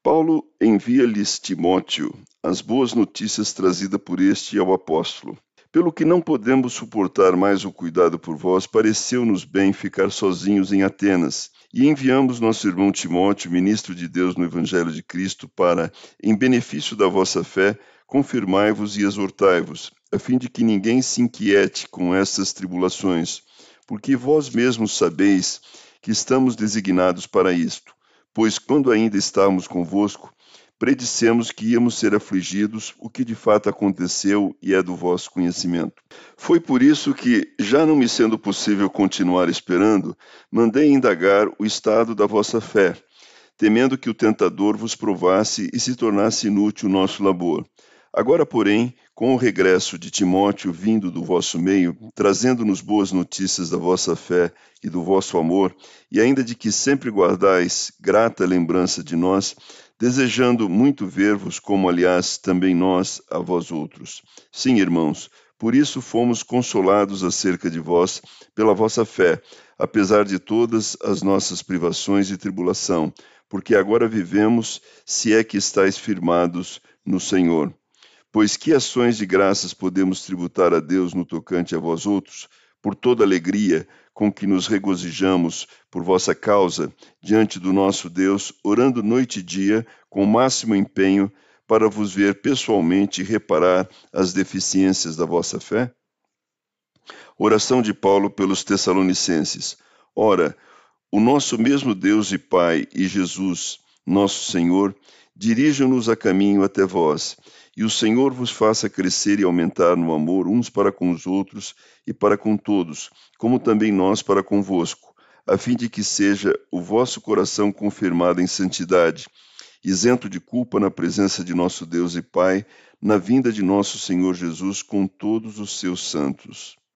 Paulo envia-lhes Timóteo as boas notícias trazidas por este ao apóstolo. Pelo que não podemos suportar mais o cuidado por vós, pareceu-nos bem ficar sozinhos em Atenas. E enviamos nosso irmão Timóteo, ministro de Deus no Evangelho de Cristo, para, em benefício da vossa fé, confirmai-vos e exortai-vos, a fim de que ninguém se inquiete com estas tribulações, porque vós mesmos sabeis que estamos designados para isto pois quando ainda estávamos convosco, predissemos que íamos ser afligidos, o que de fato aconteceu e é do vosso conhecimento. Foi por isso que, já não me sendo possível continuar esperando, mandei indagar o estado da vossa fé, temendo que o tentador vos provasse e se tornasse inútil o nosso labor. Agora, porém, com o regresso de Timóteo vindo do vosso meio, trazendo-nos boas notícias da vossa fé e do vosso amor, e ainda de que sempre guardais grata lembrança de nós, desejando muito ver-vos, como aliás também nós a vós outros. Sim, irmãos, por isso fomos consolados acerca de vós pela vossa fé, apesar de todas as nossas privações e tribulação, porque agora vivemos, se é que estáis firmados no Senhor. Pois que ações de graças podemos tributar a Deus no tocante a vós outros, por toda alegria com que nos regozijamos por vossa causa diante do nosso Deus, orando noite e dia com o máximo empenho para vos ver pessoalmente e reparar as deficiências da vossa fé? Oração de Paulo pelos Tessalonicenses. Ora, o nosso mesmo Deus e Pai e Jesus, nosso Senhor, dirijam-nos a caminho até vós e o Senhor vos faça crescer e aumentar no amor uns para com os outros e para com todos, como também nós para convosco, a fim de que seja o vosso coração confirmado em santidade, isento de culpa na presença de nosso Deus e Pai, na vinda de nosso Senhor Jesus com todos os seus santos.